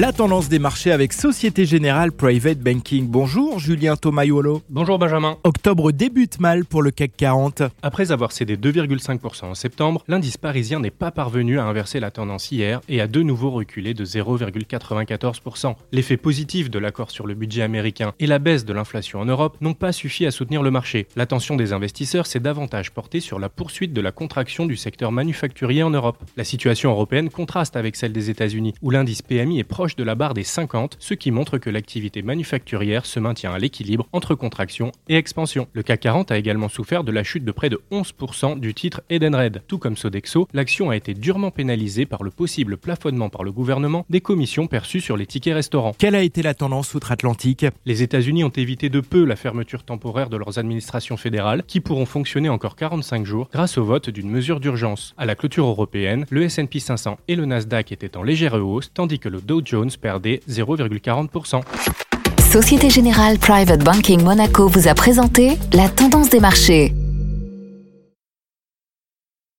La tendance des marchés avec Société Générale Private Banking. Bonjour Julien Tomayolo. Bonjour Benjamin. Octobre débute mal pour le CAC 40. Après avoir cédé 2,5% en septembre, l'indice parisien n'est pas parvenu à inverser la tendance hier et a de nouveau reculé de 0,94%. L'effet positif de l'accord sur le budget américain et la baisse de l'inflation en Europe n'ont pas suffi à soutenir le marché. L'attention des investisseurs s'est davantage portée sur la poursuite de la contraction du secteur manufacturier en Europe. La situation européenne contraste avec celle des États-Unis où l'indice PMI est proche de la barre des 50, ce qui montre que l'activité manufacturière se maintient à l'équilibre entre contraction et expansion. Le CAC 40 a également souffert de la chute de près de 11% du titre Edenred. Tout comme Sodexo, l'action a été durement pénalisée par le possible plafonnement par le gouvernement des commissions perçues sur les tickets restaurants. Quelle a été la tendance outre-Atlantique? Les États-Unis ont évité de peu la fermeture temporaire de leurs administrations fédérales qui pourront fonctionner encore 45 jours grâce au vote d'une mesure d'urgence. À la clôture européenne, le S&P 500 et le Nasdaq étaient en légère hausse tandis que le Dow Jones perdait 0,40%. Société Générale Private Banking Monaco vous a présenté la tendance des marchés.